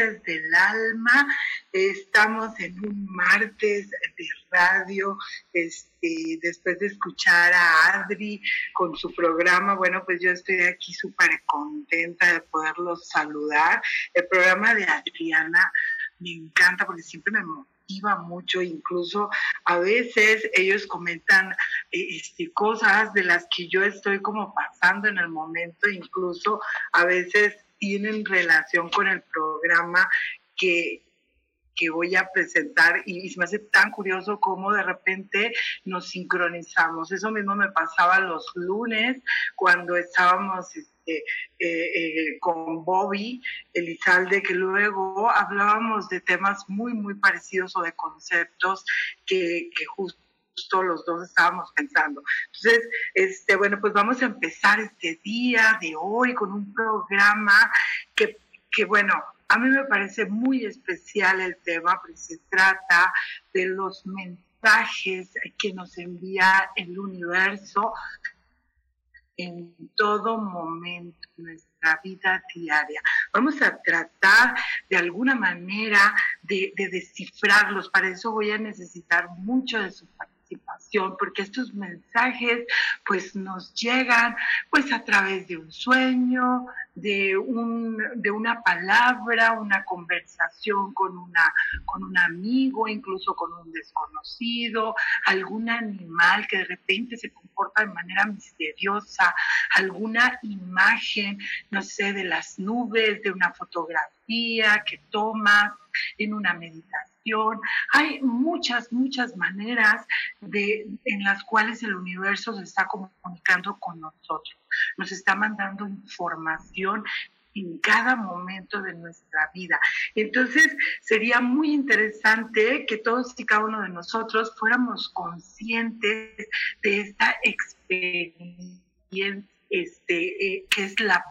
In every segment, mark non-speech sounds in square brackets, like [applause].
Del Alma. Estamos en un martes de radio, este, después de escuchar a Adri con su programa. Bueno, pues yo estoy aquí súper contenta de poderlos saludar. El programa de Adriana me encanta porque siempre me motiva mucho, incluso a veces ellos comentan eh, este, cosas de las que yo estoy como pasando en el momento, incluso a veces tienen relación con el programa que, que voy a presentar y, se me hace tan curioso cómo de repente nos sincronizamos. Eso mismo me pasaba los lunes cuando estábamos este, eh, eh, con Bobby Elizalde, que luego hablábamos de temas muy, muy parecidos o de conceptos que, que justo los dos estábamos pensando. Entonces, este, bueno, pues vamos a empezar este día de hoy con un programa que, que bueno, a mí me parece muy especial el tema, porque se trata de los mensajes que nos envía el universo en todo momento de nuestra vida diaria. Vamos a tratar de alguna manera de, de descifrarlos. Para eso voy a necesitar mucho de su participación porque estos mensajes pues nos llegan pues a través de un sueño, de, un, de una palabra, una conversación con, una, con un amigo, incluso con un desconocido, algún animal que de repente se comporta de manera misteriosa, alguna imagen, no sé, de las nubes, de una fotografía que tomas en una meditación hay muchas, muchas maneras de, en las cuales el universo se está comunicando con nosotros. Nos está mandando información en cada momento de nuestra vida. Entonces, sería muy interesante que todos y cada uno de nosotros fuéramos conscientes de esta experiencia este, eh, que es la,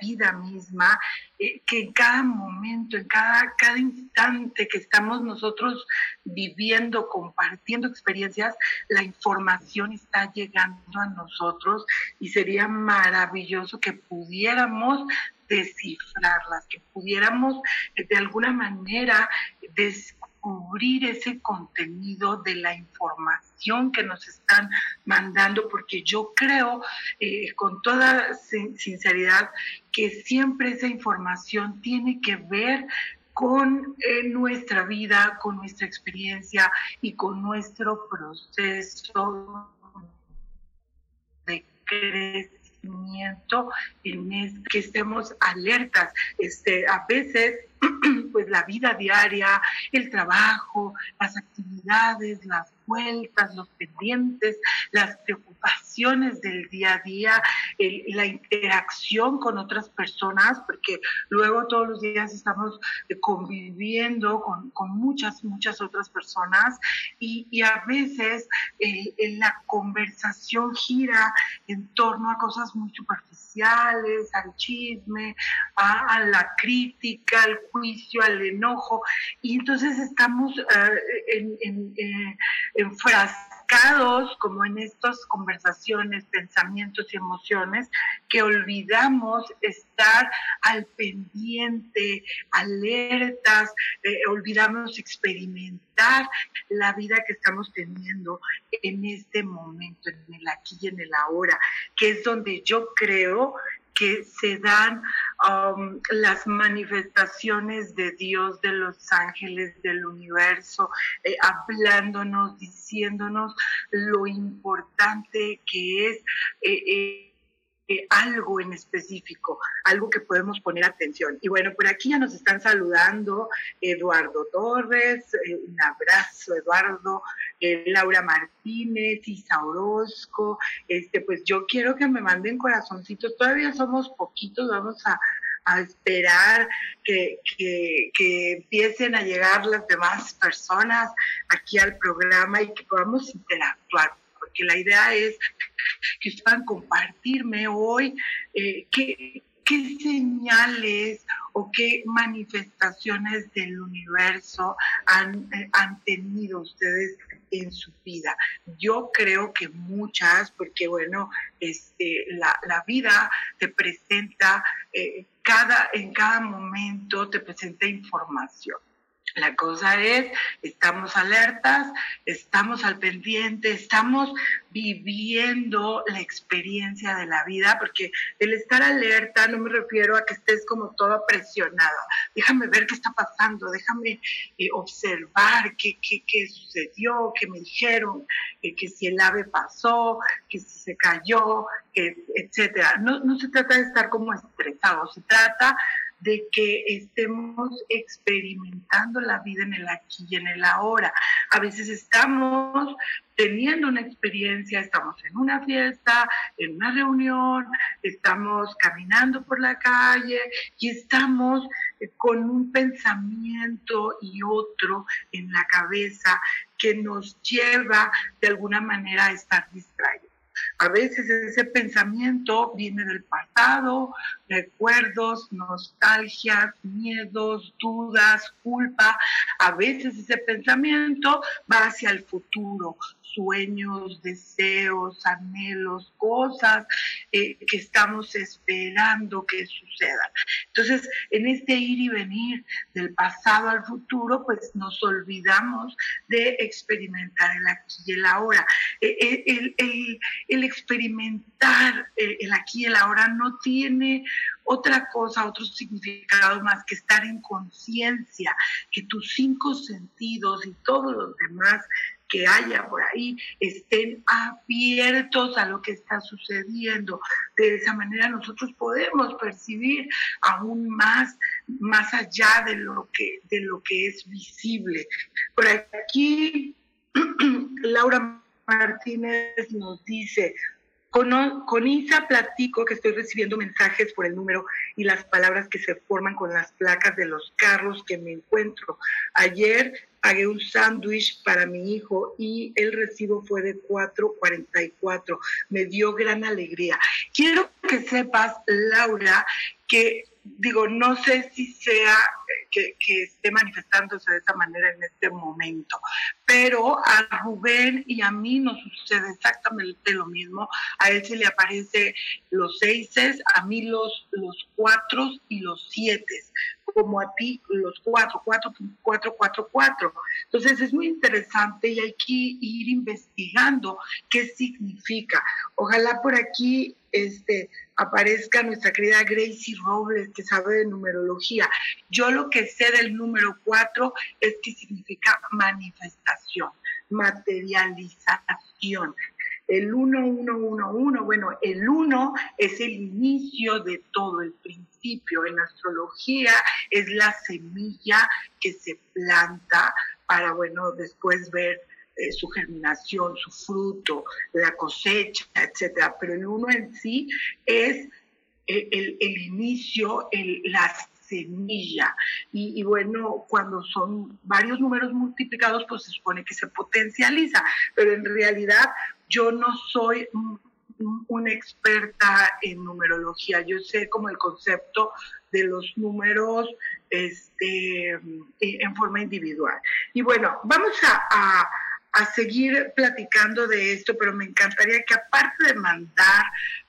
vida misma, eh, que en cada momento, en cada, cada instante que estamos nosotros viviendo, compartiendo experiencias, la información está llegando a nosotros y sería maravilloso que pudiéramos descifrarlas, que pudiéramos eh, de alguna manera descubrir ese contenido de la información que nos están mandando, porque yo creo eh, con toda sinceridad que siempre esa información tiene que ver con eh, nuestra vida, con nuestra experiencia y con nuestro proceso de crecimiento en que estemos alertas. Este, a veces [clears throat] pues la vida diaria, el trabajo, las actividades, las vueltas, los pendientes, las preocupaciones del día a día, la interacción con otras personas, porque luego todos los días estamos eh, conviviendo con, muchas, muchas otras personas y, a veces eh, la conversación gira en torno a cosas muy superficiales, al chisme, a, la crítica, al juicio, al enojo, y entonces estamos eh, en, enfrascados como en estas conversaciones, pensamientos y emociones que olvidamos estar al pendiente, alertas, eh, olvidamos experimentar la vida que estamos teniendo en este momento, en el aquí y en el ahora, que es donde yo creo que se dan um, las manifestaciones de Dios, de los ángeles, del universo, eh, hablándonos, diciéndonos lo importante que es. Eh, eh, algo en específico, algo que podemos poner atención. Y bueno, por aquí ya nos están saludando Eduardo Torres, un abrazo Eduardo, Laura Martínez, Isa Orozco, este, pues yo quiero que me manden corazoncitos, todavía somos poquitos, vamos a, esperar que, que, empiecen a llegar las demás personas aquí al programa y que podamos interactuar, porque la idea es que ustedes puedan compartirme hoy eh, qué, qué señales o qué manifestaciones del universo han, eh, han tenido ustedes en su vida. Yo creo que muchas, porque bueno, este, la, la vida te presenta, eh, cada, en cada momento te presenta información. La cosa es, estamos alertas, estamos al pendiente, estamos viviendo la experiencia de la vida, porque el estar alerta no me refiero a que estés como toda presionada. Déjame ver qué está pasando, déjame eh, observar qué, qué, qué, sucedió, qué me dijeron, eh, que si el ave pasó, que si se cayó, etcétera. No, no se trata de estar como estresado, se trata de que estemos experimentando la vida en el aquí y en el ahora. A veces estamos teniendo una experiencia, estamos en una fiesta, en una reunión, estamos caminando por la calle y estamos eh, con un pensamiento y otro en la cabeza que nos lleva de alguna manera a estar distraídos. A veces ese pensamiento viene del pasado, recuerdos, nostalgias, miedos, dudas, culpa. A veces ese pensamiento va hacia el futuro, sueños, deseos, anhelos, cosas eh, que estamos esperando que sucedan. Entonces, en este ir y venir del pasado al futuro, pues nos olvidamos de experimentar el aquí y el ahora. E, e, el, el, el experimentar el aquí y el ahora no tiene otra cosa, otro significado más que estar en conciencia, que tus cinco sentidos y todos los demás que haya por ahí estén abiertos a lo que está sucediendo. De esa manera nosotros podemos percibir aún más, más allá de lo que, de lo que es visible. Por aquí, [clears throat] Laura Martínez nos dice, con, con, Isa platico que estoy recibiendo mensajes por el número y las palabras que se forman con las placas de los carros que me encuentro. Ayer pagué un sándwich para mi hijo y el recibo fue de 4.44. Me dio gran alegría. Quiero que sepas, Laura, que digo, no sé si sea que, esté manifestándose de esa manera en este momento, pero a Rubén y a mí nos sucede exactamente lo mismo. A él se le aparece los seises, a mí los, los cuatro y los siete, como a ti los cuatro, cuatro, cuatro, cuatro, cuatro. Entonces es muy interesante y hay que ir investigando qué significa. Ojalá por aquí este, aparezca nuestra querida Gracie Robles, que sabe de numerología. Yo lo que sé del número cuatro es que significa manifestación, materialización. El 1111, bueno, el 1 es el inicio de todo, el principio. En astrología es la semilla que se planta para, bueno, después ver eh, su germinación, su fruto, la cosecha, etcétera. Pero el uno en sí es eh, el, inicio, la semilla. Y, bueno, cuando son varios números multiplicados, pues se supone que se potencializa. Pero en realidad yo no soy una experta en numerología. Yo sé como el concepto de los números este, en forma individual. Y bueno, vamos a seguir platicando de esto, pero me encantaría que aparte de mandar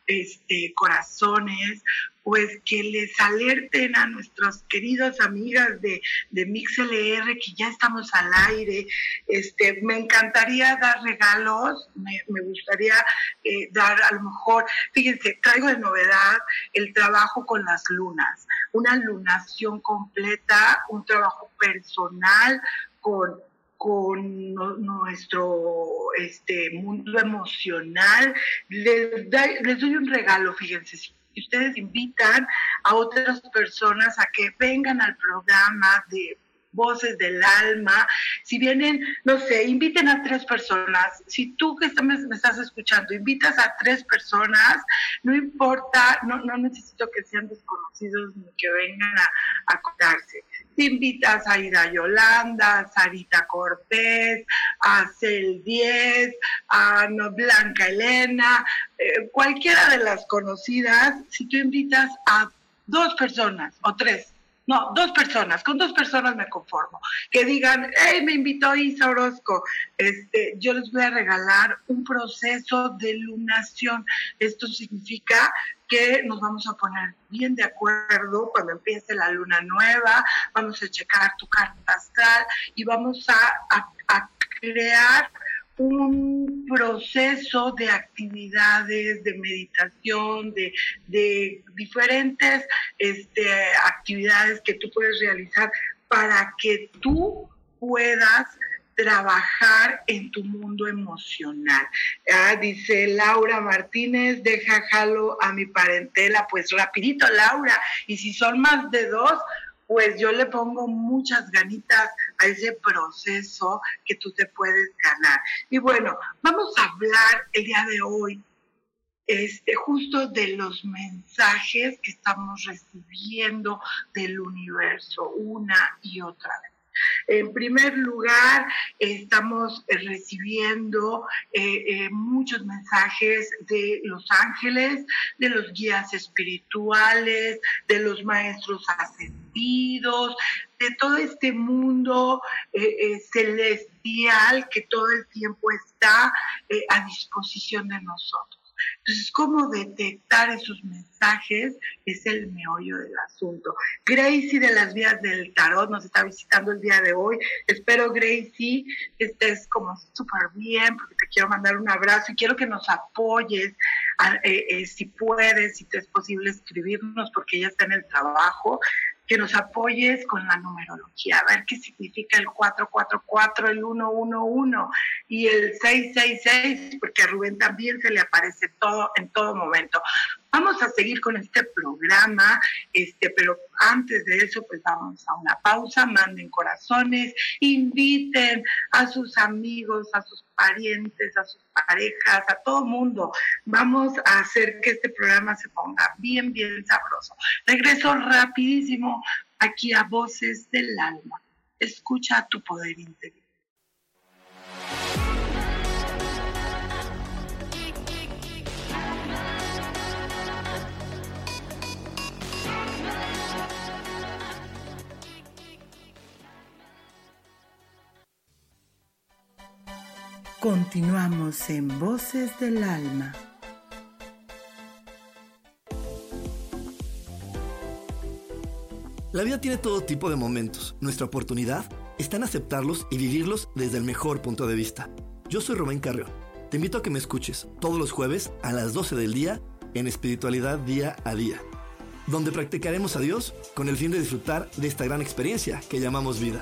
este, corazones, pues que les alerten a nuestras queridas amigas de, de MixLR que ya estamos al aire. Este, me encantaría dar regalos, me, gustaría eh, dar a lo mejor, fíjense, traigo de novedad el trabajo con las lunas, una lunación completa, un trabajo personal con con nuestro este, mundo emocional. Les, les doy un regalo, fíjense, si ustedes invitan a otras personas a que vengan al programa de voces del alma. Si vienen, no sé, inviten a tres personas. Si tú que me, estás escuchando invitas a tres personas, no importa, no, no necesito que sean desconocidos ni que vengan a, a si invitas a Ida Yolanda, a Sarita Cortés, a Cel 10, a Blanca Elena, eh, cualquiera de las conocidas, si tú invitas a dos personas o tres, no, dos personas, con dos personas me conformo. Que digan, hey, me invitó Isa Orozco, este, yo les voy a regalar un proceso de lunación. Esto significa que nos vamos a poner bien de acuerdo cuando empiece la luna nueva, vamos a checar tu carta astral y vamos a, a crear un proceso de actividades, de meditación, de, de diferentes este, actividades que tú puedes realizar para que tú puedas trabajar en tu mundo emocional. Ah, dice Laura Martínez, deja jalo a mi parentela, pues rapidito Laura, y si son más de dos, pues yo le pongo muchas ganitas a ese proceso que tú te puedes ganar. Y bueno, vamos a hablar el día de hoy este, justo de los mensajes que estamos recibiendo del universo una y otra vez. En primer lugar, estamos recibiendo eh, eh, muchos mensajes de los ángeles, de los guías espirituales, de los maestros ascendidos, de todo este mundo eh, celestial que todo el tiempo está a disposición de nosotros. Entonces, ¿cómo detectar esos mensajes? Es el meollo del asunto. Gracie de las vías del tarot nos está visitando el día de hoy. Espero, Gracie, que estés como súper bien, porque te quiero mandar un abrazo y quiero que nos apoyes, eh, eh, si puedes, si te es posible escribirnos, porque ella está en el trabajo que nos apoyes con la numerología, a ver qué significa el 444, el 111 y el 666, porque a Rubén también se le aparece todo en todo momento. Vamos a seguir con este programa, este, pero antes de eso, pues vamos a una pausa, manden corazones, inviten a sus amigos, a sus parientes, a sus parejas, a todo mundo. Vamos a hacer que este programa se ponga bien, bien sabroso. Regreso rapidísimo aquí a Voces del Alma. Escucha tu poder interior. Continuamos en Voces del Alma. La vida tiene todo tipo de momentos. Nuestra oportunidad está en aceptarlos y vivirlos desde el mejor punto de vista. Yo soy Rubén Carrión. Te invito a que me escuches todos los jueves a las 12 del día en Espiritualidad Día a Día, donde practicaremos a Dios con el fin de disfrutar de esta gran experiencia que llamamos vida.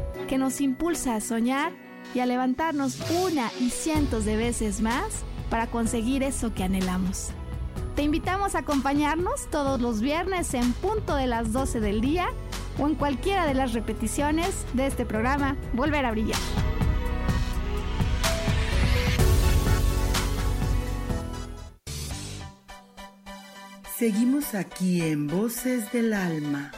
que nos impulsa a soñar y a levantarnos una y cientos de veces más para conseguir eso que anhelamos. Te invitamos a acompañarnos todos los viernes en punto de las 12 del día o en cualquiera de las repeticiones de este programa Volver a Brillar. Seguimos aquí en Voces del Alma.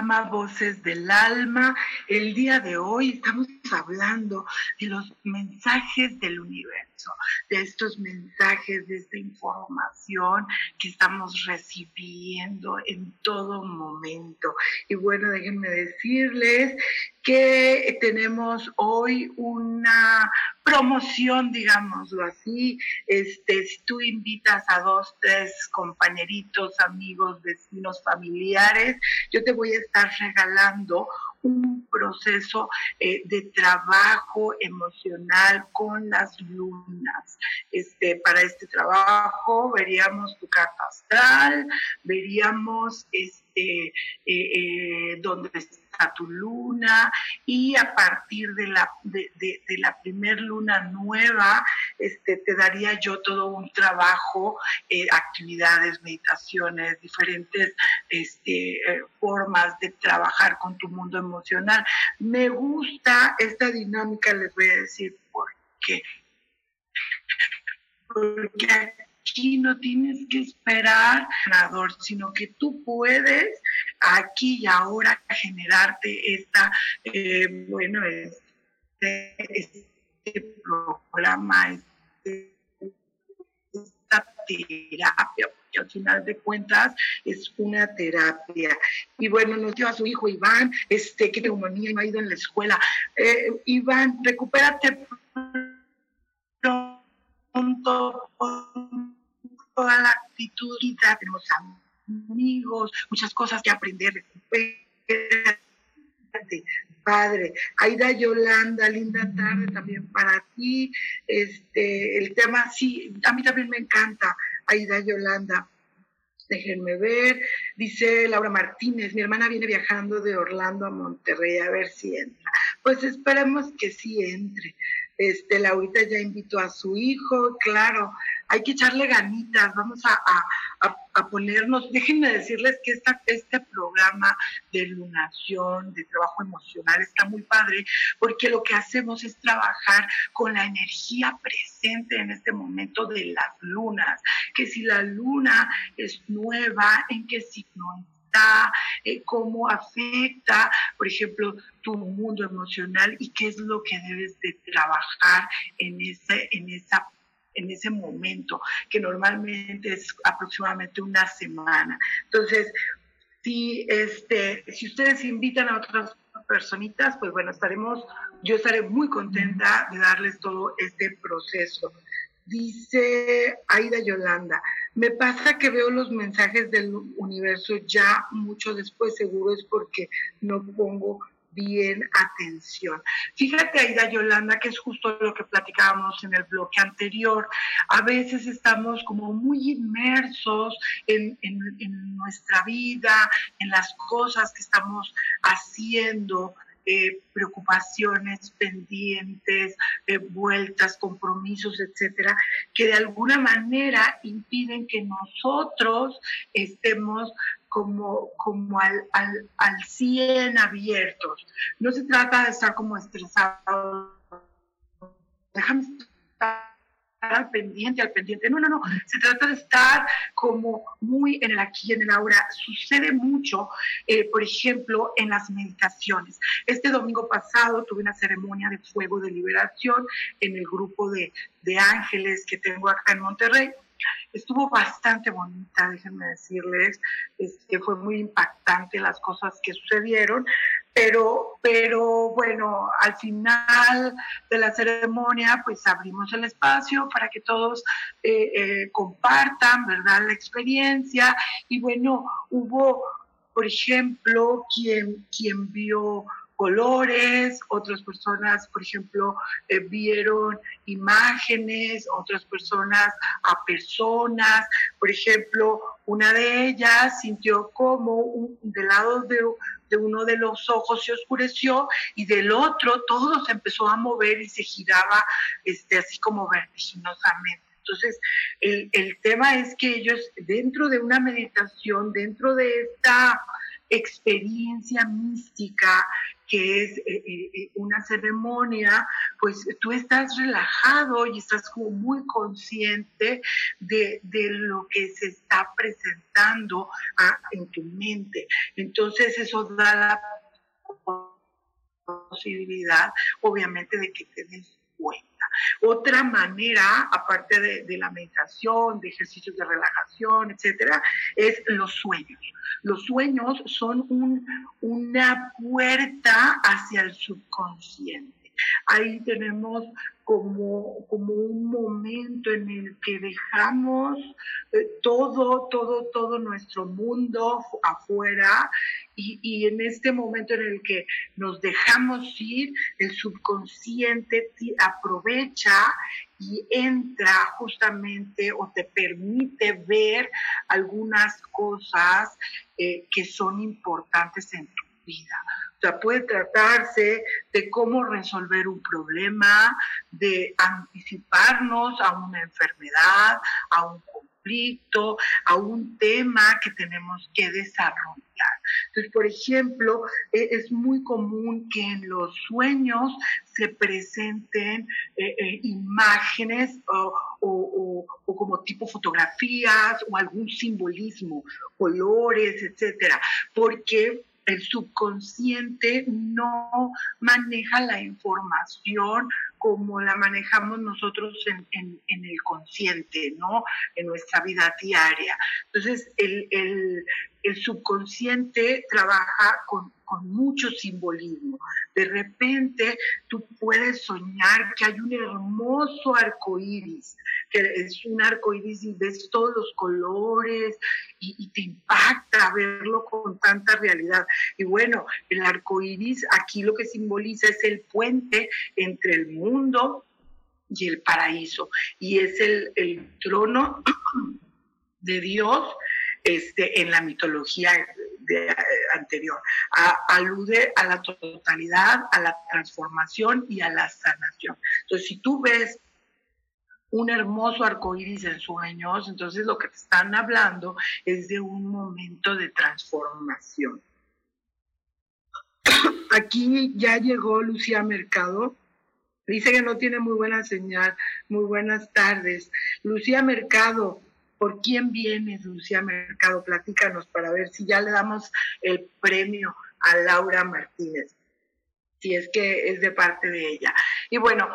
Programa Voces del Alma. El día de hoy estamos hablando de los mensajes del universo, de estos mensajes, de esta información que estamos recibiendo en todo momento. Y bueno, déjenme decirles que tenemos hoy una promoción, digámoslo así. Este, si tú invitas a dos, tres compañeritos, amigos, vecinos, familiares, yo te voy a estar regalando un proceso eh, de trabajo emocional con las lunas. Este, para este trabajo veríamos tu carta astral, veríamos este, eh, eh, tu luna y a partir de la, de, la primer luna nueva este, te daría yo todo un trabajo, actividades, meditaciones, diferentes este, formas de trabajar con tu mundo emocional. Me gusta esta dinámica, les voy a decir por qué. Porque aquí no tienes que esperar ganador, sino que tú puedes aquí y ahora generarte esta, eh, bueno, este, este programa, este, esta terapia que al final de cuentas es una terapia. Y bueno, nos dio a su hijo Iván, este, que neumonía, no ha ido en la escuela. Eh, Iván, recupérate pronto toda la actitud, tenemos amigos, muchas cosas que aprender, padre. Aida Yolanda, linda tarde también para ti. Este, el tema, sí, a mí también me encanta. Aida Yolanda. Déjenme ver. Dice Laura Martínez, mi hermana viene viajando de Orlando a Monterrey a ver si entra. Pues esperemos que sí entre. Este, Laurita ya invitó a su hijo, claro, hay que echarle ganitas, vamos a, ponernos, déjenme decirles que esta, este programa de lunación, de trabajo emocional, está muy padre, porque lo que hacemos es trabajar con la energía presente en este momento de las lunas, que si la luna es nueva, en qué signo está, eh, cómo afecta, por ejemplo, tu mundo emocional y qué es lo que debes de trabajar en ese, en esa en ese momento, que normalmente es aproximadamente una semana. Entonces, si, este, si ustedes invitan a otras personitas, pues bueno, estaremos, yo estaré muy contenta de darles todo este proceso. Dice Aida Yolanda, me pasa que veo los mensajes del universo ya mucho después, seguro es porque no pongo bien atención. Fíjate, Aida Yolanda, que es justo lo que platicábamos en el bloque anterior. A veces estamos como muy inmersos en, nuestra vida, en las cosas que estamos haciendo, eh, preocupaciones pendientes, eh, vueltas, compromisos, etcétera, que de alguna manera impiden que nosotros estemos como, como al, al, al 100 abiertos. No se trata de estar como estresados. Déjame estar al pendiente, al pendiente. No, no, no. Se trata de estar como muy en el aquí y en el ahora. Sucede mucho, eh, por ejemplo, en las meditaciones. Este domingo pasado tuve una ceremonia de fuego de liberación en el grupo de, de ángeles que tengo acá en Monterrey estuvo bastante bonita, déjenme decirles, este, fue muy impactante las cosas que sucedieron, pero, pero bueno, al final de la ceremonia, pues abrimos el espacio para que todos eh, eh, compartan, ¿verdad?, la experiencia. Y bueno, hubo, por ejemplo, quien, quien vio colores, otras personas, por ejemplo, eh, vieron imágenes, otras personas a personas, por ejemplo, una de ellas sintió como un, del lado de, de, uno de los ojos se oscureció y del otro todo se empezó a mover y se giraba este, así como vertiginosamente. Entonces, el, el tema es que ellos dentro de una meditación, dentro de esta experiencia mística que es eh, eh, eh, una ceremonia, pues tú estás relajado y estás como muy consciente de, lo que se está presentando en tu mente. Entonces eso da la posibilidad, obviamente, de que te des cuenta. Otra manera, aparte de, la meditación, de ejercicios de relajación, etcétera, es los sueños. Los sueños son una puerta hacia el subconsciente. Ahí tenemos como, un momento en el que dejamos eh, todo, todo, todo nuestro mundo afuera y, en este momento en el que nos dejamos ir, el subconsciente aprovecha y entra justamente o te permite ver algunas cosas eh, que son importantes en tu vida. O sea, puede tratarse de cómo resolver un problema, de anticiparnos a una enfermedad, a un conflicto, a un tema que tenemos que desarrollar. Entonces, por ejemplo, e, es muy común que en los sueños se presenten eh, eh, imágenes o, o, como tipo fotografías o algún simbolismo, colores, etcétera, porque el subconsciente no maneja la información como la manejamos nosotros en, el consciente, ¿no? En nuestra vida diaria. Entonces, el, el subconsciente trabaja con, mucho simbolismo. De repente tú puedes soñar que hay un hermoso arco iris, que es un arco iris y ves todos los colores y, te impacta verlo con tanta realidad. Y bueno, el arco iris aquí lo que simboliza es el puente entre el mundo y el paraíso. Y es el, el trono [clears throat] de Dios este, en la mitología de, anterior. alude a la totalidad, a la transformación y a la sanación. Entonces, si tú ves un hermoso arco iris en sueños, entonces lo que te están hablando es de un momento de transformación. [clears throat] Aquí ya llegó Lucía Mercado. Dice que no tiene muy buena señal. Muy buenas tardes. Lucía Mercado, ¿Por quién viene Lucía Mercado? Platícanos para ver si ya le damos el premio a Laura Martínez, si es que es de parte de ella. Y bueno,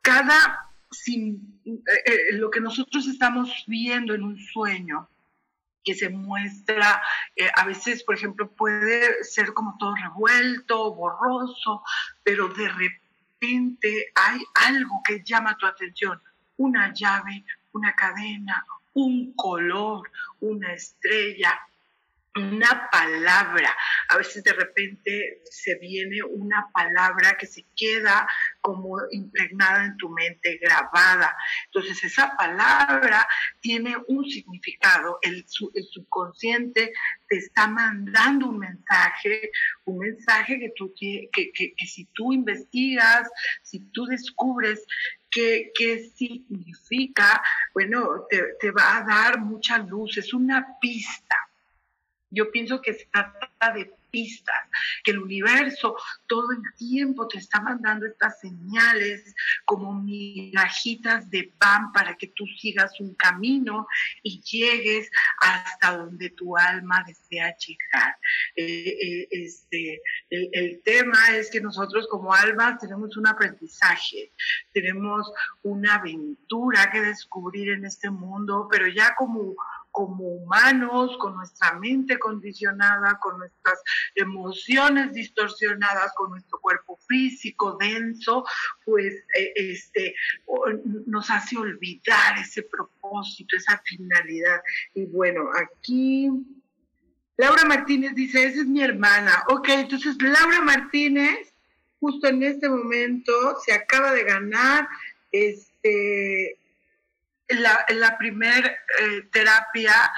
cada, sin, eh, eh, lo que nosotros estamos viendo en un sueño, que se muestra, eh, a veces, por ejemplo, puede ser como todo revuelto, borroso, pero de repente hay algo que llama tu atención, una llave, una cadena, un color, una estrella, una palabra. A veces de repente se viene una palabra que se queda como impregnada en tu mente, grabada. Entonces esa palabra tiene un significado. El, subconsciente te está mandando un mensaje, un mensaje que, tú, que, que, si tú investigas, si tú descubres qué, qué significa, bueno, te, te va a dar mucha luz. Es una pista yo pienso que se trata de pistas, que el universo todo el tiempo te está mandando estas señales como mirajitas de pan para que tú sigas un camino y llegues hasta donde tu alma desea llegar. Eh, eh, este, el tema es que nosotros como almas tenemos un aprendizaje, tenemos una aventura que descubrir en este mundo, pero ya como como humanos, con nuestra mente condicionada, con nuestras emociones distorsionadas, con nuestro cuerpo físico denso, pues eh, este, nos hace olvidar ese propósito, esa finalidad. Y bueno, aquí Laura Martínez dice, esa es mi hermana. Ok, entonces Laura Martínez, justo en este momento, se acaba de ganar este la, la primer eh, terapia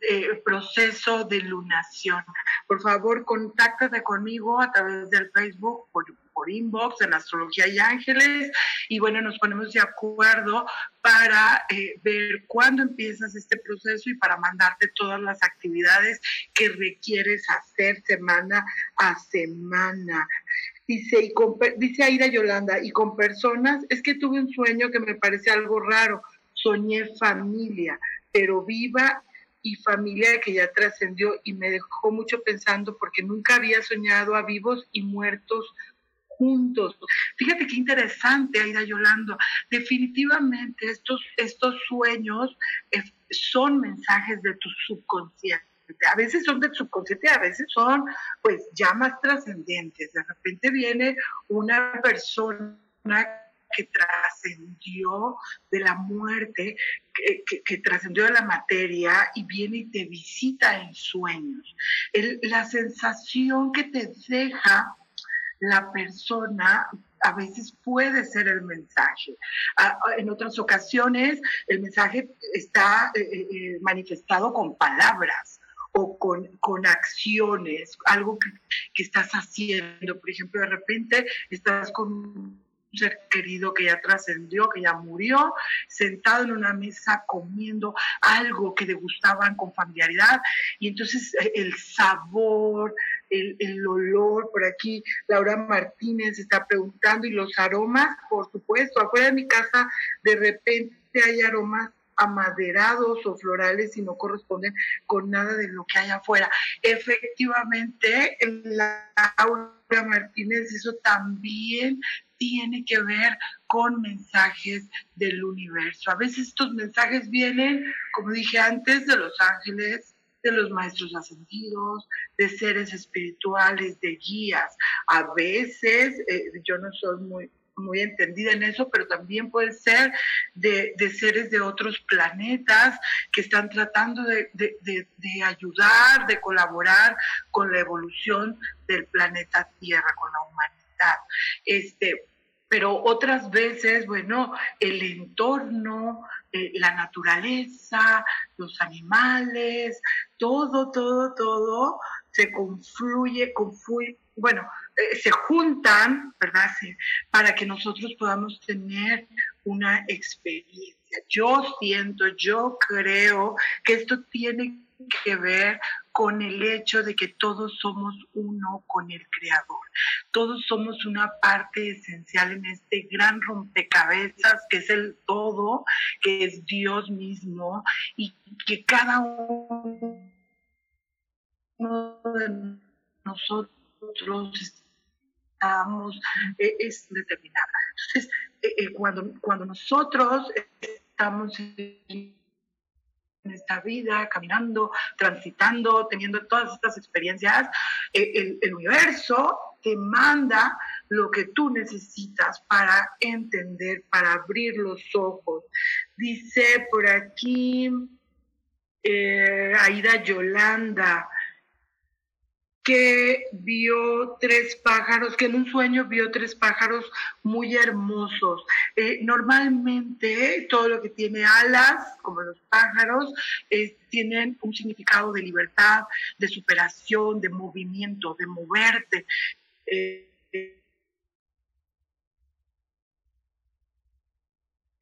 eh, proceso de lunación. Por favor, contáctate conmigo a través del Facebook, por, inbox, en Astrología y Ángeles, y bueno, nos ponemos de acuerdo para eh, ver cuándo empiezas este proceso y para mandarte todas las actividades que requieres hacer semana a semana. Dice, y dice Aida Yolanda, y con personas, es que tuve un sueño que me parece algo raro soñé familia, pero viva y familia que ya trascendió y me dejó mucho pensando porque nunca había soñado a vivos y muertos juntos. Fíjate qué interesante, Aida Yolando. Definitivamente estos, estos sueños son mensajes de tu subconsciente. A veces son del subconsciente, a veces son pues ya más trascendentes. De repente viene una persona que trascendió de la muerte, que, trascendió de la materia y viene y te visita en sueños. la sensación que te deja la persona a veces puede ser el mensaje. en otras ocasiones el mensaje está eh, eh, eh, manifestado con palabras o con, con acciones, algo que, que, estás haciendo. Por ejemplo, de repente estás con ser querido que ya trascendió, que ya murió, sentado en una mesa comiendo algo que le gustaban con familiaridad. Y entonces eh, el sabor, el, el, olor, por aquí Laura Martínez está preguntando, y los aromas, por supuesto, afuera de mi casa de repente hay aromas amaderados o florales y no corresponden con nada de lo que hay afuera. Efectivamente, Laura Martínez, eso también tiene que ver con mensajes del universo. A veces estos mensajes vienen, como dije antes, de los ángeles, de los maestros ascendidos, de seres espirituales, de guías. A veces, eh, yo no soy muy, muy entendida en eso, pero también puede ser de, seres de otros planetas que están tratando de, de, ayudar, de colaborar con la evolución del planeta Tierra, con la humanidad. Este, pero otras veces, bueno, el entorno, eh, la naturaleza, los animales, todo, todo, todo se confluye, confluye, bueno, eh, se juntan, ¿verdad? para que nosotros podamos tener una experiencia. Yo siento, yo creo que esto tiene que ver con el hecho de que todos somos uno con el Creador. Todos somos una parte esencial en este gran rompecabezas que es el todo, que es Dios mismo y que cada uno de nosotros eh, es determinada. Entonces, eh, eh, cuando, cuando nosotros estamos en esta vida, caminando, transitando, teniendo todas estas experiencias, el, universo te manda lo que tú necesitas para entender, para abrir los ojos. Dice por aquí eh, Aida Yolanda, que vio tres pájaros, que en un sueño vio tres pájaros muy hermosos. Eh, normalmente todo lo que tiene alas, como los pájaros, tienen un significado de libertad, de superación, de movimiento, de moverte. Eh,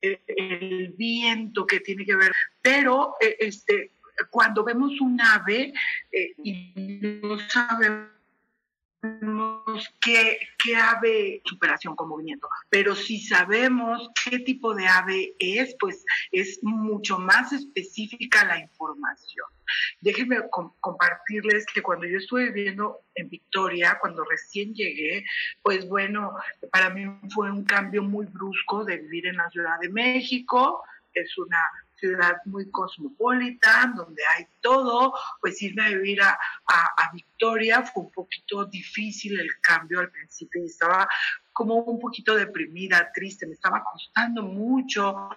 el viento que tiene que ver, pero eh, este, cuando vemos un ave eh, y no sabemos qué, qué ave superación con movimiento, pero si sabemos qué tipo de ave es, pues es mucho más específica la información. Déjenme compartirles que cuando yo estuve viviendo en Victoria, cuando recién llegué, pues bueno, para mí fue un cambio muy brusco de vivir en la Ciudad de México. Es una ciudad muy cosmopolita, donde hay todo, pues irme a vivir a, Victoria fue un poquito difícil el cambio al principio y estaba como un poquito deprimida, triste, me estaba costando mucho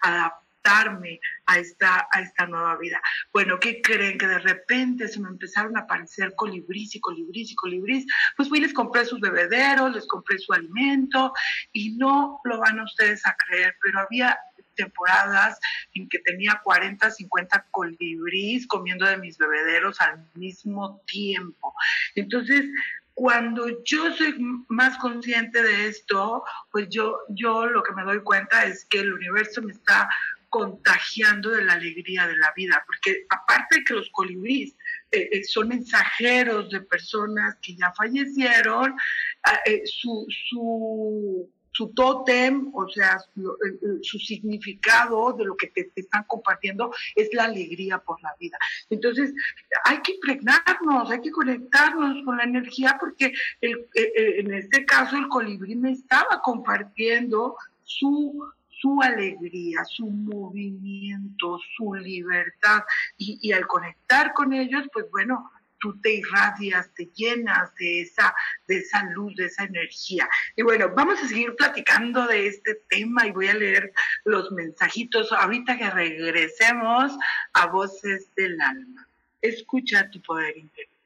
adaptarme a esta, a esta nueva vida. Bueno, ¿qué creen? Que de repente se me empezaron a aparecer colibrís y colibrís y colibrís. Pues fui, les compré sus bebederos, les compré su alimento y no lo van a ustedes a creer, pero había temporadas en que tenía 40, 50 colibríes comiendo de mis bebederos al mismo tiempo. Entonces, cuando yo soy más consciente de esto, pues yo, yo lo que me doy cuenta es que el universo me está contagiando de la alegría de la vida, porque aparte de que los colibríes eh, eh, son mensajeros de personas que ya fallecieron, eh, su, su su tótem, o sea, su, significado de lo que te, están compartiendo es la alegría por la vida. Entonces, hay que impregnarnos, hay que conectarnos con la energía porque eh, eh, en este caso el colibrí me estaba compartiendo su su alegría, su movimiento, su libertad. Y, y, al conectar con ellos, pues bueno, tú te irradias, te llenas de esa, de esa luz, de esa energía. Y bueno, vamos a seguir platicando de este tema y voy a leer los mensajitos ahorita que regresemos a Voces del Alma. Escucha tu poder interior.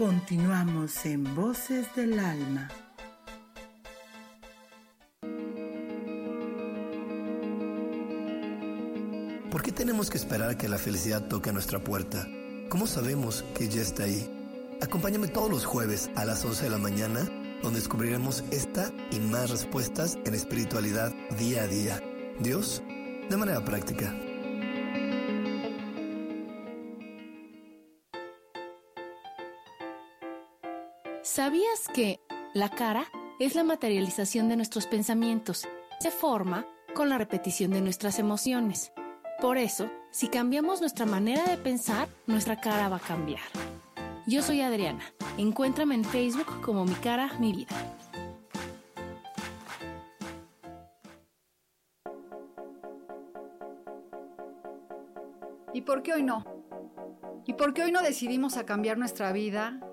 Continuamos en Voces del Alma. ¿Por qué tenemos que esperar que la felicidad toque a nuestra puerta? ¿Cómo sabemos que ya está ahí? Acompáñame todos los jueves a las 11 de la mañana, donde descubriremos esta y más respuestas en espiritualidad día a día. Dios, de manera práctica. ¿Sabías que la cara es la materialización de nuestros pensamientos? Se forma con la repetición de nuestras emociones. Por eso, si cambiamos nuestra manera de pensar, nuestra cara va a cambiar. Yo soy Adriana. Encuéntrame en Facebook como Mi cara, mi vida. ¿Y por qué hoy no? ¿Y por qué hoy no decidimos cambiar nuestra vida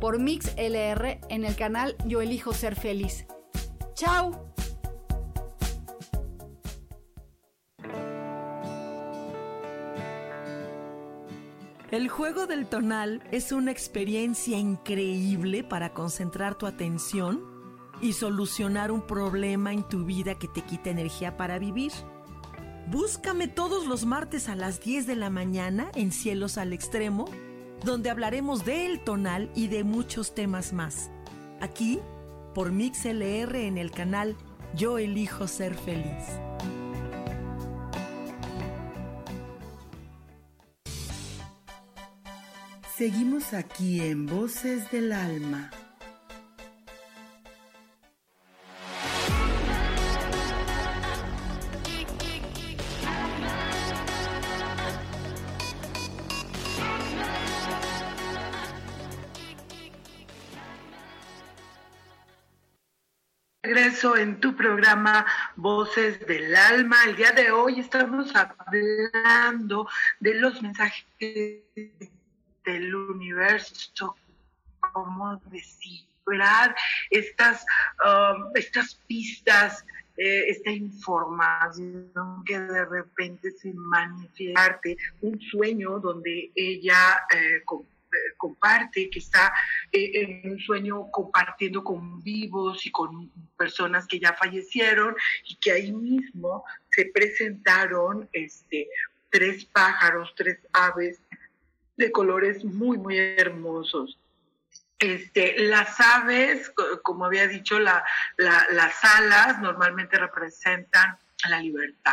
por Mix LR en el canal Yo Elijo Ser Feliz. ¡Chao! El juego del tonal es una experiencia increíble para concentrar tu atención y solucionar un problema en tu vida que te quita energía para vivir. Búscame todos los martes a las 10 de la mañana en Cielos al Extremo donde hablaremos del tonal y de muchos temas más. Aquí, por MixLR en el canal Yo elijo ser feliz. Seguimos aquí en Voces del Alma. En tu programa Voces del Alma. El día de hoy estamos hablando de los mensajes del universo, cómo descifrar estas, um, estas pistas, eh, esta información que de repente se manifiesta, un sueño donde ella eh, comparte, que está eh, en un sueño compartiendo con vivos y con personas que ya fallecieron y que ahí mismo se presentaron este, tres pájaros, tres aves de colores muy, muy hermosos. Este, las aves, como había dicho, la, las alas normalmente representan la libertad.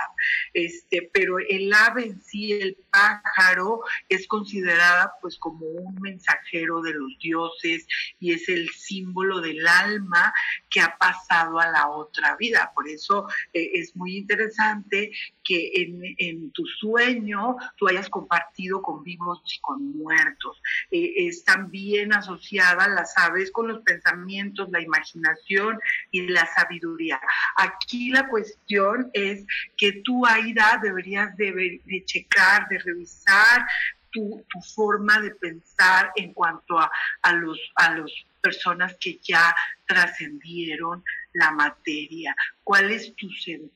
Este, pero el ave en sí, el pájaro, es considerada pues como un mensajero de los dioses y es el símbolo del alma que ha pasado a la otra vida. Por eso eh, es muy interesante que en, tu sueño tú hayas compartido con vivos y con muertos. Eh, están bien asociadas las aves con los pensamientos, la imaginación y la sabiduría. Aquí la cuestión es que tú, Aida, deberías de, checar, de revisar tu, forma de pensar en cuanto a, a los a las personas que ya trascendieron la materia. ¿Cuál es tu sentido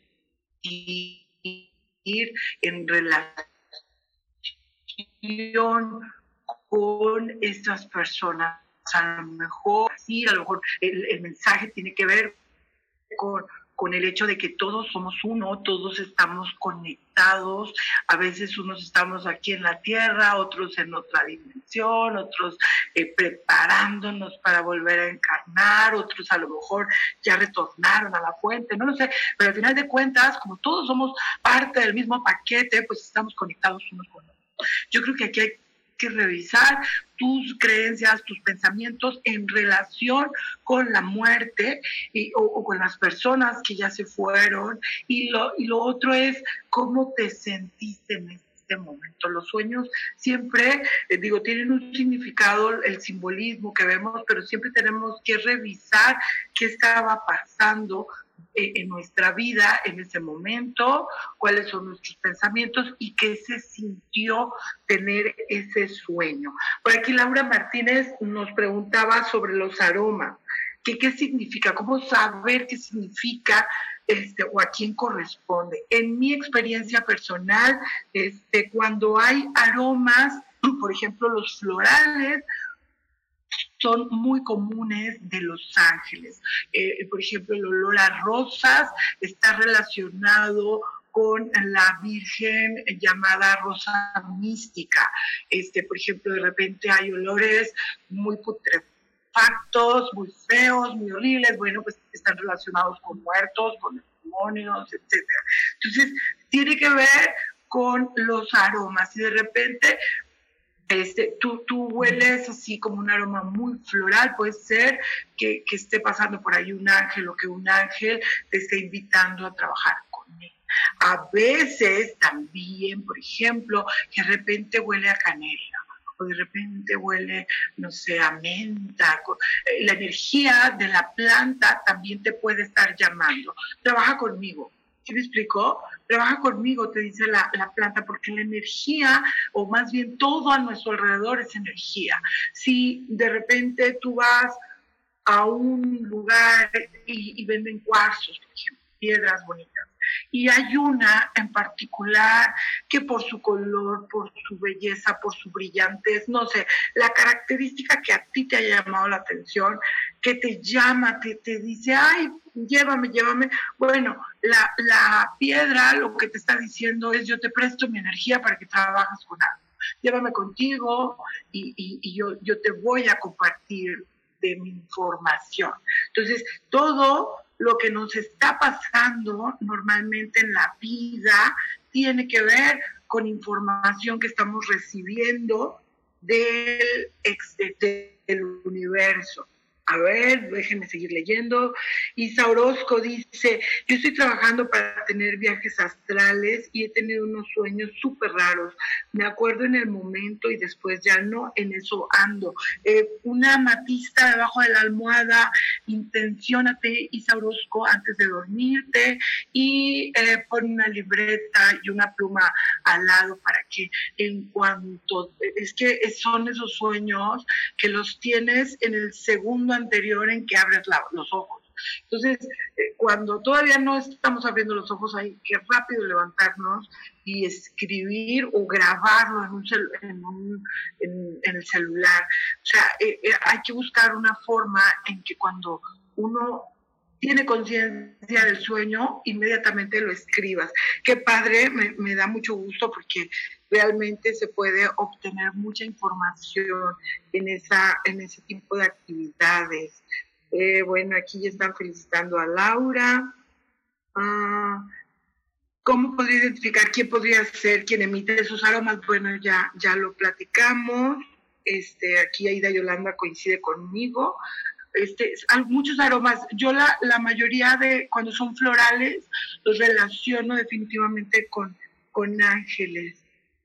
en relación con estas personas? A lo mejor, sí, a lo mejor el mensaje tiene que ver con con el hecho de que todos somos uno, todos estamos conectados, a veces unos estamos aquí en la tierra, otros en otra dimensión, otros eh, preparándonos para volver a encarnar, otros a lo mejor ya retornaron a la fuente, no lo sé, pero al final de cuentas, como todos somos parte del mismo paquete, pues estamos conectados unos con otros. Yo creo que aquí hay que revisar tus creencias, tus pensamientos en relación con la muerte y, o, con las personas que ya se fueron. Y lo, y lo otro es cómo te sentiste en este momento. Los sueños siempre, eh, digo, tienen un significado, el simbolismo que vemos, pero siempre tenemos que revisar qué estaba pasando en nuestra vida en ese momento, cuáles son nuestros pensamientos y qué se sintió tener ese sueño. Por aquí Laura Martínez nos preguntaba sobre los aromas. ¿Qué, qué significa? ¿Cómo saber qué significa este, o a quién corresponde? En mi experiencia personal, este, cuando hay aromas, por ejemplo, los florales son muy comunes de los ángeles. Eh, por ejemplo, el olor a rosas está relacionado con la Virgen llamada Rosa Mística. Este, por ejemplo, de repente hay olores muy putrefactos, muy feos, muy horribles, bueno, pues están relacionados con muertos, con demonios, etc. Entonces, tiene que ver con los aromas y de repente este, tú, tú hueles así como un aroma muy floral, puede ser que, que, esté pasando por ahí un ángel o que un ángel te esté invitando a trabajar con él. A veces también, por ejemplo, que de repente huele a canela o de repente huele, no sé, a menta. Eh, la energía de la planta también te puede estar llamando. Trabaja conmigo ¿Sí me explicó? Trabaja conmigo, te dice la, la, planta, porque la energía, o más bien todo a nuestro alrededor es energía. Si de repente tú vas a un lugar y, y venden cuarzos, por ejemplo, piedras bonitas, y hay una en particular que por su color, por su belleza, por su brillantez, no sé, la característica que a ti te haya llamado la atención, que te llama, que te dice, ay, llévame, llévame. Bueno, la, la piedra lo que te está diciendo es, yo te presto mi energía para que trabajes con algo. Llévame contigo y, y, yo, yo te voy a compartir de mi información. Entonces, todo lo que nos está pasando normalmente en la vida tiene que ver con información que estamos recibiendo del, del universo. A ver, déjenme seguir leyendo. Isa Orozco dice, yo estoy trabajando para tener viajes astrales y he tenido unos sueños súper raros. Me acuerdo en el momento y después ya no, en eso ando. Eh, una matista debajo de la almohada, intenciónate, Isa Orozco, antes de dormirte y eh, pon una libreta y una pluma al lado para que en cuanto, es que son esos sueños que los tienes en el segundo anterior en que abres los ojos. Entonces, eh, cuando todavía no estamos abriendo los ojos, hay que rápido levantarnos y escribir o grabarlo en, un en, el celular. O sea, eh, eh, hay que buscar una forma en que cuando uno tiene conciencia del sueño, inmediatamente lo escribas. Qué padre, me, me, da mucho gusto porque realmente se puede obtener mucha información en, esa, en ese tipo de actividades. Eh, bueno, aquí ya están felicitando a Laura. Ah, ¿Cómo podría identificar quién podría ser quien emite esos aromas? Bueno, ya, ya lo platicamos. Este, aquí Aida Yolanda coincide conmigo. Este, muchos aromas. Yo la, la mayoría de, cuando son florales, los relaciono definitivamente con, con ángeles.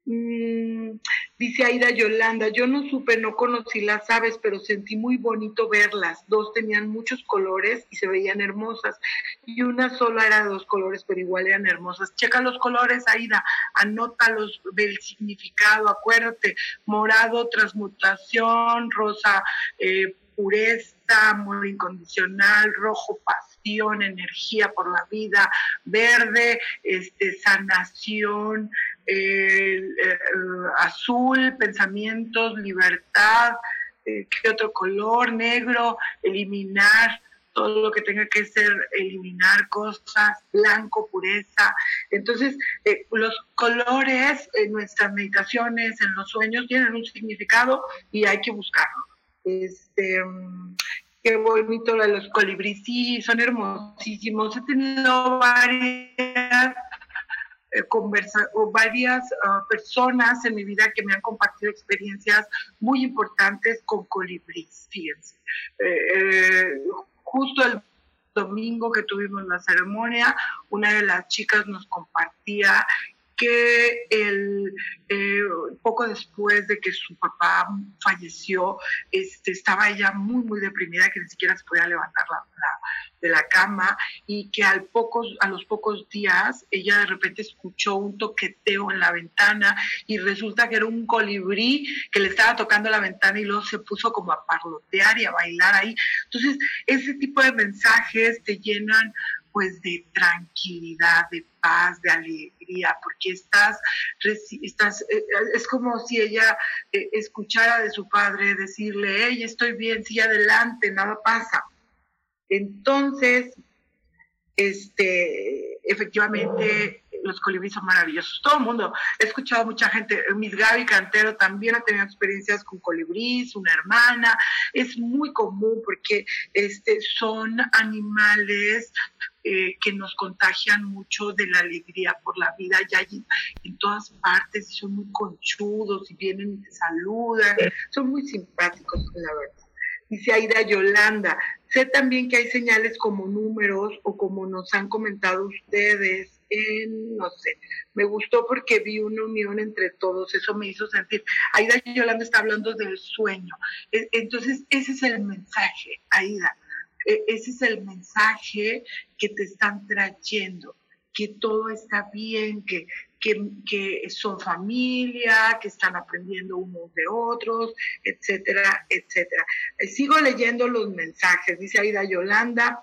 Mm, dice Aida Yolanda, yo no supe, no conocí las aves, pero sentí muy bonito verlas. Dos tenían muchos colores y se veían hermosas. Y una sola era de dos colores, pero igual eran hermosas. Checa los colores, Aida, anótalos, ve el significado, acuérdate. Morado, transmutación, rosa, eh, pureza, amor incondicional, rojo, energía por la vida, verde, este, sanación, eh, azul, pensamientos, libertad, eh, ¿qué otro color? Negro, eliminar todo lo que tenga que ser, eliminar cosas, blanco, pureza. Entonces, eh, los colores en nuestras meditaciones, en los sueños, tienen un significado y hay que buscarlo. Este, qué bonito de los colibríes, sí, son hermosísimos. He tenido varias eh, conversa o varias ah, personas en mi vida que me han compartido experiencias muy importantes con colibríes, fíjense. Eh, eh, justo el domingo que tuvimos la ceremonia, una de las chicas nos compartía que el, eh, poco después de que su papá falleció, este, estaba ella muy, muy deprimida, que ni siquiera se podía levantar de la cama y que al pocos, a los pocos días ella de repente escuchó un toqueteo en la ventana y resulta que era un colibrí que le estaba tocando la ventana y luego se puso como a parlotear y a bailar ahí. Entonces, ese tipo de mensajes te llenan pues de tranquilidad, de de alegría, porque estás, estás eh, es como si ella eh, escuchara de su padre decirle, hey, estoy bien, sigue adelante, nada pasa. Entonces, este, efectivamente, los colibríes son maravillosos. Todo el mundo, he escuchado mucha gente, Miss Gaby Cantero también ha tenido experiencias con colibríes, una hermana. Es muy común porque este, son animales eh, que nos contagian mucho de la alegría por la vida, ya hay en todas partes, son muy conchudos y vienen y te saludan, son muy simpáticos, la verdad. Dice Aida Yolanda, sé también que hay señales como números o como nos han comentado ustedes, en, no sé, me gustó porque vi una unión entre todos, eso me hizo sentir. Aida Yolanda está hablando del sueño, e, entonces ese es el mensaje, Aida ese es el mensaje que te están trayendo, que todo está bien, que, que, son familia, que están aprendiendo unos de otros, etcétera, etcétera. Eh, sigo leyendo los mensajes, dice Aida Yolanda.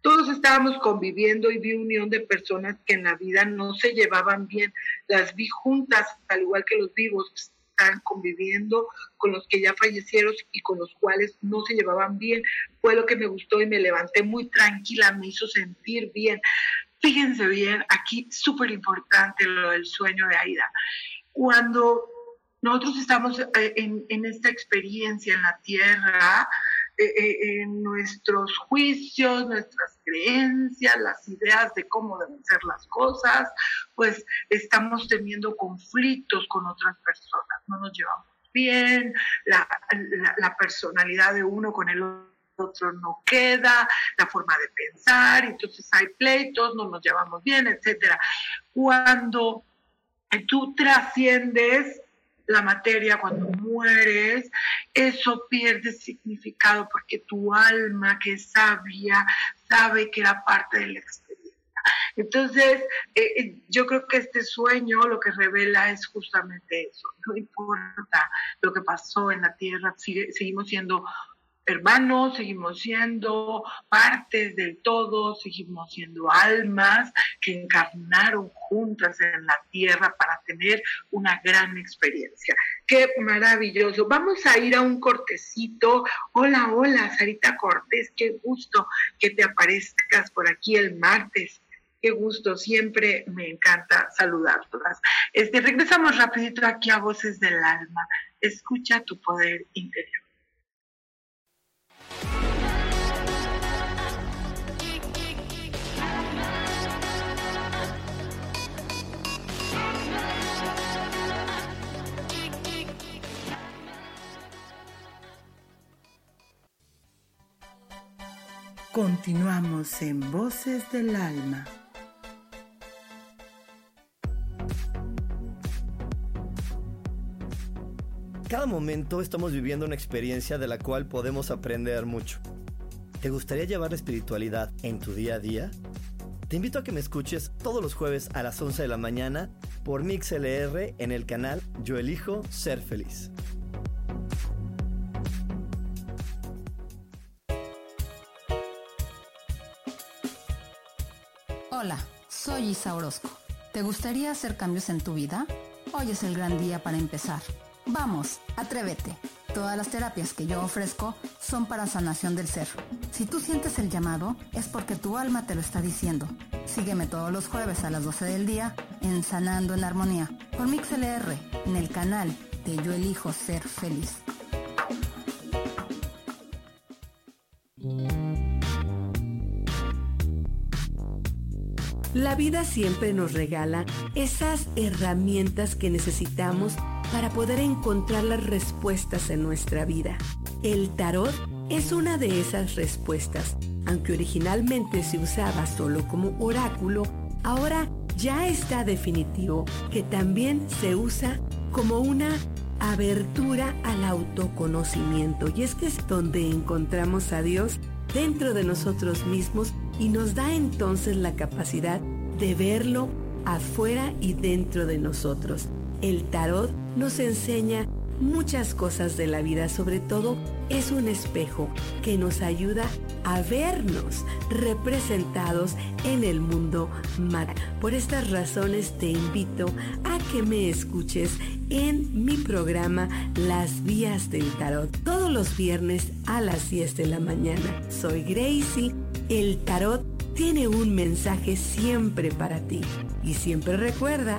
Todos estábamos conviviendo y vi unión de personas que en la vida no se llevaban bien. Las vi juntas, al igual que los vivos están conviviendo, con los que ya fallecieron y con los cuales no se llevaban bien. Fue lo que me gustó y me levanté muy tranquila, me hizo sentir bien. Fíjense bien, aquí súper importante lo del sueño de Aida. Cuando nosotros estamos eh, en, en esta experiencia en la tierra, eh, eh, nuestros juicios, nuestras creencias, las ideas de cómo deben ser las cosas, pues estamos teniendo conflictos con otras personas, no nos llevamos bien, la, la personalidad de uno con el otro no queda, la forma de pensar, entonces hay pleitos, no nos llevamos bien, etcétera. Cuando tú trasciendes la materia cuando mueres, eso pierde significado porque tu alma que es sabia sabe que era parte de la experiencia. Entonces, eh, eh, yo creo que este sueño lo que revela es justamente eso. No importa lo que pasó en la tierra, seguimos siendo hermanos, seguimos siendo partes del todo, seguimos siendo almas que encarnaron juntas en la tierra para tener una gran experiencia. Qué maravilloso. Vamos a ir a un cortecito. Hola, hola, Sarita Cortés, qué gusto que te aparezcas por aquí el martes. Qué gusto, siempre me encanta saludarlas. Este, regresamos rapidito aquí a Voces del Alma. Escucha tu poder interior. Continuamos en Voces del Alma. Cada momento estamos viviendo una experiencia de la cual podemos aprender mucho. ¿Te gustaría llevar la espiritualidad en tu día a día? Te invito a que me escuches todos los jueves a las 11 de la mañana por MixLR en el canal Yo Elijo Ser Feliz. Hola, soy Isa Orozco. ¿Te gustaría hacer cambios en tu vida? Hoy es el gran día para empezar. Vamos, atrévete. Todas las terapias que yo ofrezco son para sanación del ser. Si tú sientes el llamado, es porque tu alma te lo está diciendo. Sígueme todos los jueves a las 12 del día en Sanando en Armonía por MixLR en el canal de Yo Elijo Ser Feliz. La vida siempre nos regala esas herramientas que necesitamos para poder encontrar las respuestas en nuestra vida. El tarot es una de esas respuestas. Aunque originalmente se usaba solo como oráculo, ahora ya está definitivo que también se usa como una abertura al autoconocimiento. Y es que es donde encontramos a Dios dentro de nosotros mismos y nos da entonces la capacidad de verlo afuera y dentro de nosotros. El tarot nos enseña muchas cosas de la vida, sobre todo es un espejo que nos ayuda a vernos representados en el mundo material. Por estas razones te invito a que me escuches en mi programa Las Vías del Tarot todos los viernes a las 10 de la mañana. Soy Gracie el tarot tiene un mensaje siempre para ti. Y siempre recuerda,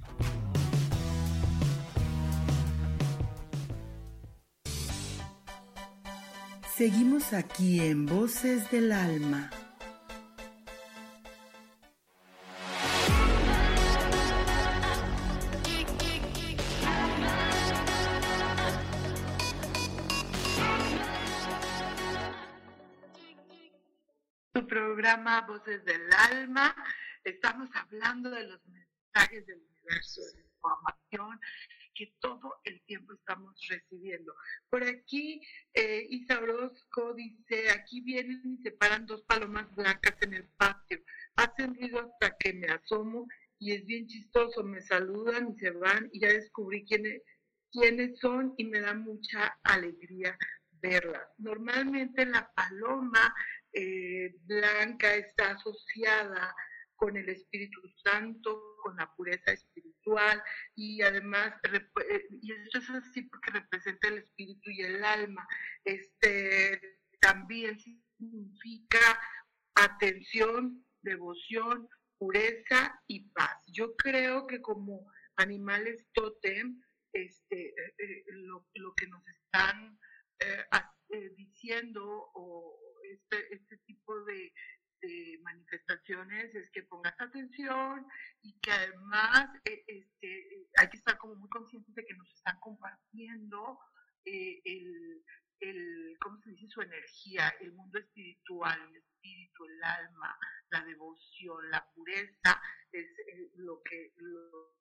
Seguimos aquí en Voces del Alma. programa Voces del Alma. Estamos hablando de los mensajes del universo, de la información que todo el tiempo estamos recibiendo. Por aquí, eh, Isa Orozco dice, aquí vienen y se paran dos palomas blancas en el patio. Hacen ruido hasta que me asomo y es bien chistoso. Me saludan y se van y ya descubrí quiénes, quiénes son y me da mucha alegría verlas. Normalmente la paloma eh, blanca está asociada con el Espíritu Santo, con la pureza espiritual y además, eh, y esto es así porque representa el espíritu y el alma, este, también significa atención, devoción, pureza y paz. Yo creo que como animales totem, este, eh, eh, lo, lo, que nos están diciendo o este, este tipo de, manifestaciones es que pongas atención y que además eh, este, hay que estar como muy conscientes de que nos están compartiendo eh, el, el, ¿cómo se dice? Su energía, el mundo espiritual, el espíritu, el alma, la devoción, la pureza, es eh, lo, que, lo,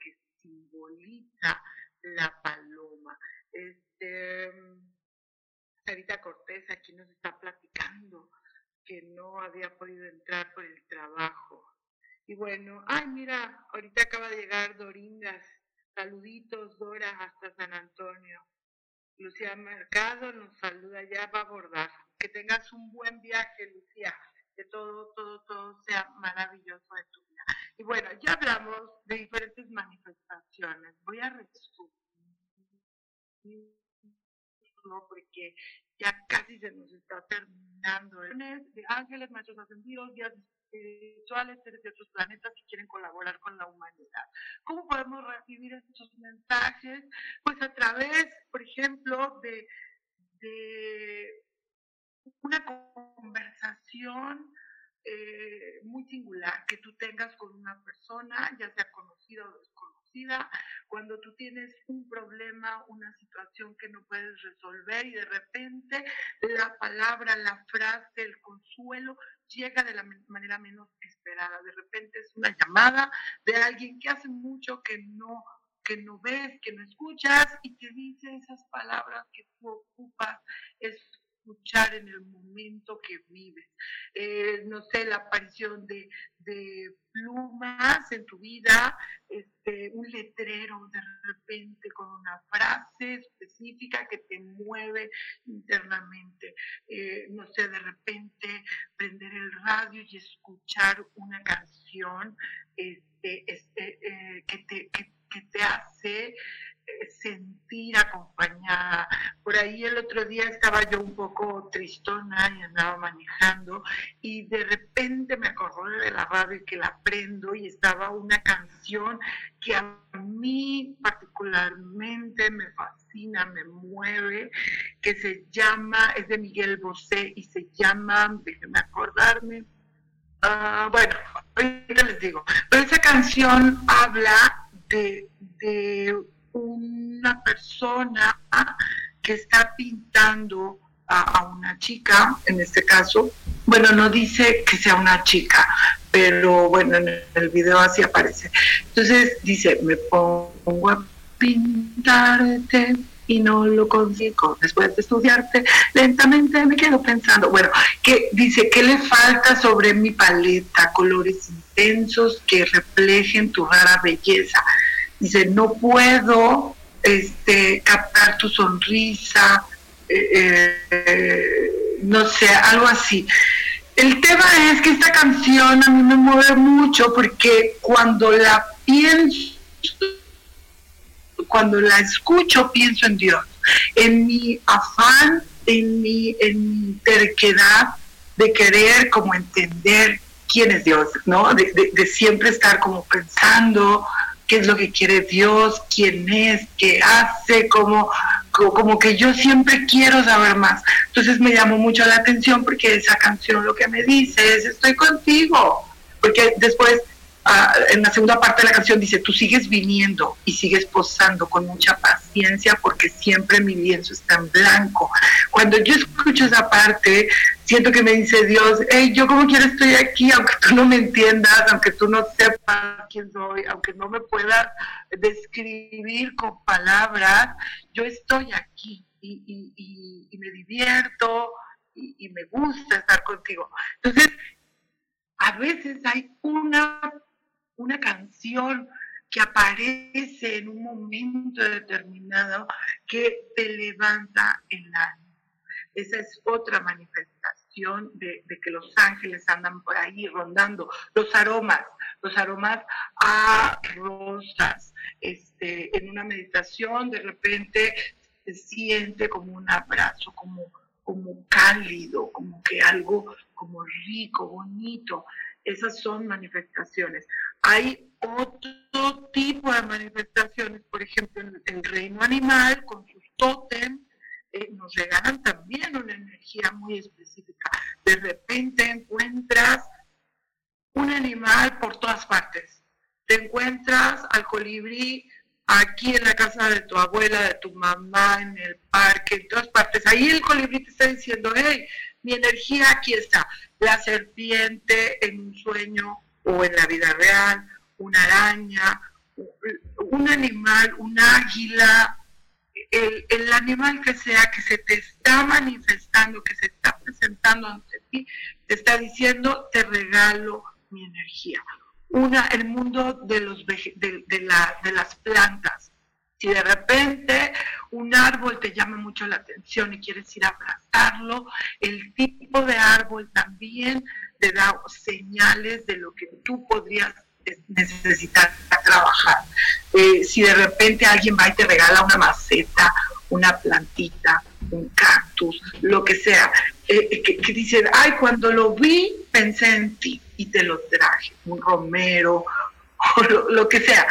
que simboliza la paloma. Este, Sarita Cortés aquí nos está platicando que no había podido entrar por el trabajo. Y bueno, ay, mira, ahorita acaba de llegar Doringas. Saluditos, Dora, hasta San Antonio. Lucía Mercado nos saluda, ya va a abordar. Que tengas un buen viaje, Lucía. Que todo, todo, todo sea maravilloso de tu vida. Y bueno, ya hablamos de diferentes manifestaciones. Voy a resumir porque ya casi se nos está terminando. Ángeles, machos ascendidos, días espirituales, seres de otros planetas que quieren colaborar con la humanidad. ¿Cómo podemos recibir estos mensajes? Pues a través, por ejemplo, de, de una conversación eh, muy singular que tú tengas con una persona, ya sea conocida o desconocida, cuando tú tienes un problema, una situación que no puedes resolver y de repente la palabra, la frase, el consuelo llega de la manera menos esperada. De repente es una llamada de alguien que hace mucho que no que no ves, que no escuchas y te dice esas palabras que tú ocupas, escuchar en el momento que vives. Eh, no sé, la aparición de, plumas en tu vida, este, un letrero de repente con una frase específica que te mueve internamente. Eh, no sé, de repente prender el radio y escuchar una canción este, este, eh, que, te, que, que te hace sentir acompañada. Por ahí el otro día estaba yo un poco tristona y andaba manejando y de repente me acordé de la radio que la prendo y estaba una canción que a mí particularmente me fascina, me mueve, que se llama, es de Miguel Bosé y se llama, déjenme acordarme, uh, bueno, ahorita les digo, pero esa canción habla de, de una persona que está pintando a, una chica, en este caso, bueno, no dice que sea una chica, pero bueno, en el video así aparece. Entonces dice, me pongo a pintarte y no lo consigo. Después de estudiarte, lentamente me quedo pensando, bueno, que dice, ¿qué le falta sobre mi paleta? Colores intensos que reflejen tu rara belleza. Dice, no puedo este, captar tu sonrisa, eh, eh, no sé, algo así. El tema es que esta canción a mí me mueve mucho porque cuando la pienso, cuando la escucho, pienso en Dios, en mi afán, en mi, en mi terquedad de querer como entender quién es Dios, ¿no? de siempre estar como pensando, qué es lo que quiere Dios, quién es, qué hace, como, como que yo siempre quiero saber más. Entonces me llamó mucho la atención porque esa canción lo que me dice es estoy contigo, porque después en la segunda parte de la canción dice, tú sigues viniendo y sigues posando con mucha paciencia porque siempre mi lienzo está en blanco. Cuando yo escucho esa parte, siento que me dice Dios, hey, yo como quiera estoy aquí, aunque tú no me entiendas, aunque tú no sepas quién soy, aunque no me puedas describir con palabras, yo estoy aquí y, me divierto y, y me gusta estar contigo. Entonces, a veces hay una una canción que aparece en un momento determinado que te levanta el alma. Esa es otra manifestación. de, que los ángeles andan por ahí rondando, los aromas, los aromas a rosas. Este, en una meditación de repente se siente como un abrazo, como, como cálido, como que algo como rico, bonito. Esas son manifestaciones. Hay otro tipo de manifestaciones, por ejemplo, en el reino animal, con sus tótems, eh, nos regalan también una energía muy específica. De repente encuentras un animal por todas partes. Te encuentras al colibrí aquí en la casa de tu abuela, de tu mamá, en el parque, en todas partes. Ahí el colibrí te está diciendo, hey, mi energía aquí está. La serpiente en un sueño o en la vida real, una araña, un animal, un águila, el, animal que sea que se te está manifestando, que se está presentando ante ti, te está diciendo, te regalo mi energía. Una, el mundo de, los, de, de las plantas. Si de repente un árbol te llama mucho la atención y quieres ir a abrazarlo, el tipo de árbol también te da señales de lo que tú podrías necesitar trabajar. Eh, si de repente alguien va y te regala una maceta, una plantita, un cactus, lo que sea, eh, eh, que, que, dicen, ay, cuando lo vi pensé en ti y te lo traje, un romero o lo, que sea.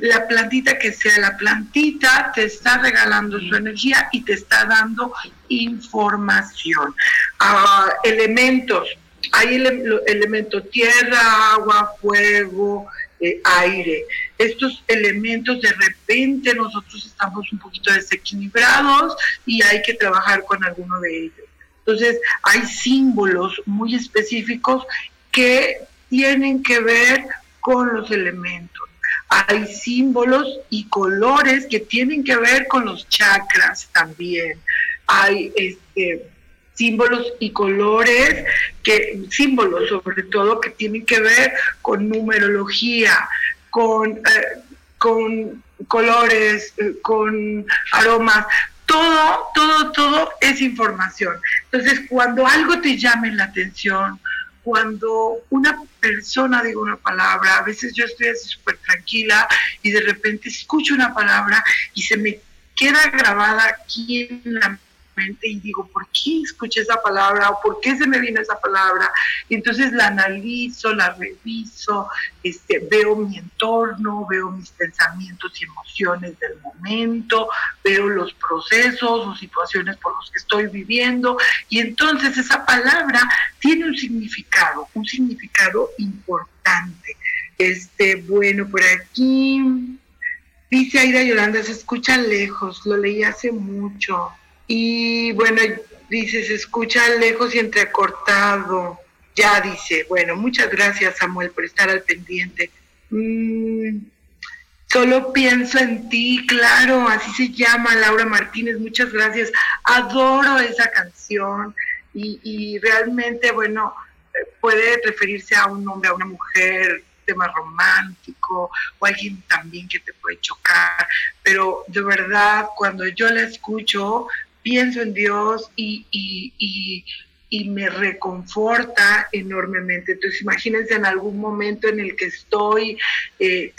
la plantita que sea, la plantita te está regalando su energía y te está dando información. Ah, elementos, hay elementos tierra, agua, fuego, eh, aire. Estos elementos de repente nosotros estamos un poquito desequilibrados y hay que trabajar con alguno de ellos. Entonces hay símbolos muy específicos que tienen que ver con los elementos. Hay símbolos y colores que tienen que ver con los chakras también. Hay este, símbolos y colores, que, símbolos sobre todo que tienen que ver con numerología, con, eh, con colores, eh, con aromas. Todo, todo, todo es información. Entonces, cuando algo te llame la atención, cuando una persona diga una palabra, a veces yo estoy así súper tranquila y de repente escucho una palabra y se me queda grabada aquí en la y digo, ¿por qué escuché esa palabra? ¿O por qué se me vino esa palabra? Y entonces la analizo, la reviso, este, veo mi entorno, veo mis pensamientos y emociones del momento, veo los procesos o situaciones por los que estoy viviendo y entonces esa palabra tiene un significado, un significado importante. Este, bueno, por aquí dice Aida Yolanda, se escucha lejos, lo leí hace mucho. Y bueno, dice, se escucha lejos y entrecortado. Ya dice, bueno, muchas gracias Samuel por estar al pendiente. Mm, solo pienso en ti, claro, así se llama Laura Martínez, muchas gracias. Adoro esa canción y, y realmente, bueno, puede referirse a un hombre, a una mujer, tema romántico o alguien también que te puede chocar, pero de verdad cuando yo la escucho pienso en Dios y, y, me reconforta enormemente. Entonces imagínense en algún momento en el que estoy eh,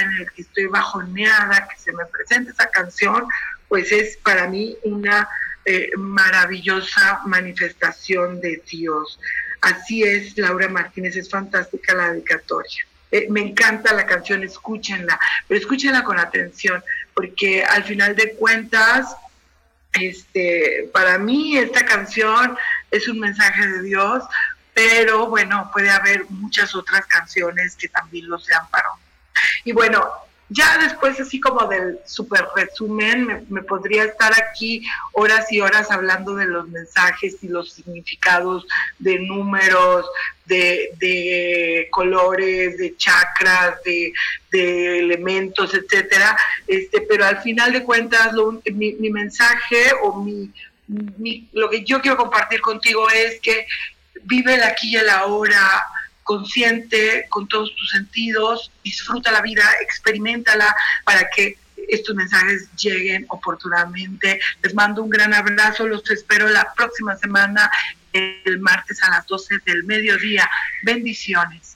en el que estoy bajoneada, que se me presenta esa canción, pues es para mí una eh, maravillosa manifestación de Dios. Así es, Laura Martínez, es fantástica la dedicatoria. Eh, me encanta la canción, escúchenla, pero escúchenla con atención, porque al final de cuentas, este, para mí esta canción es un mensaje de Dios, pero bueno, puede haber muchas otras canciones que también lo sean para Y bueno, ya después así como del super resumen, me, podría estar aquí horas y horas hablando de los mensajes y los significados de números, de, colores, de chakras, de, elementos, etcétera. Este, pero al final de cuentas, mi, mensaje o mi, lo que yo quiero compartir contigo es que vive el aquí y el ahora, consciente con todos tus sentidos, disfruta la vida, experimentala para que estos mensajes lleguen oportunamente. Les mando un gran abrazo, los espero la próxima semana, el martes a las 12 del mediodía. Bendiciones.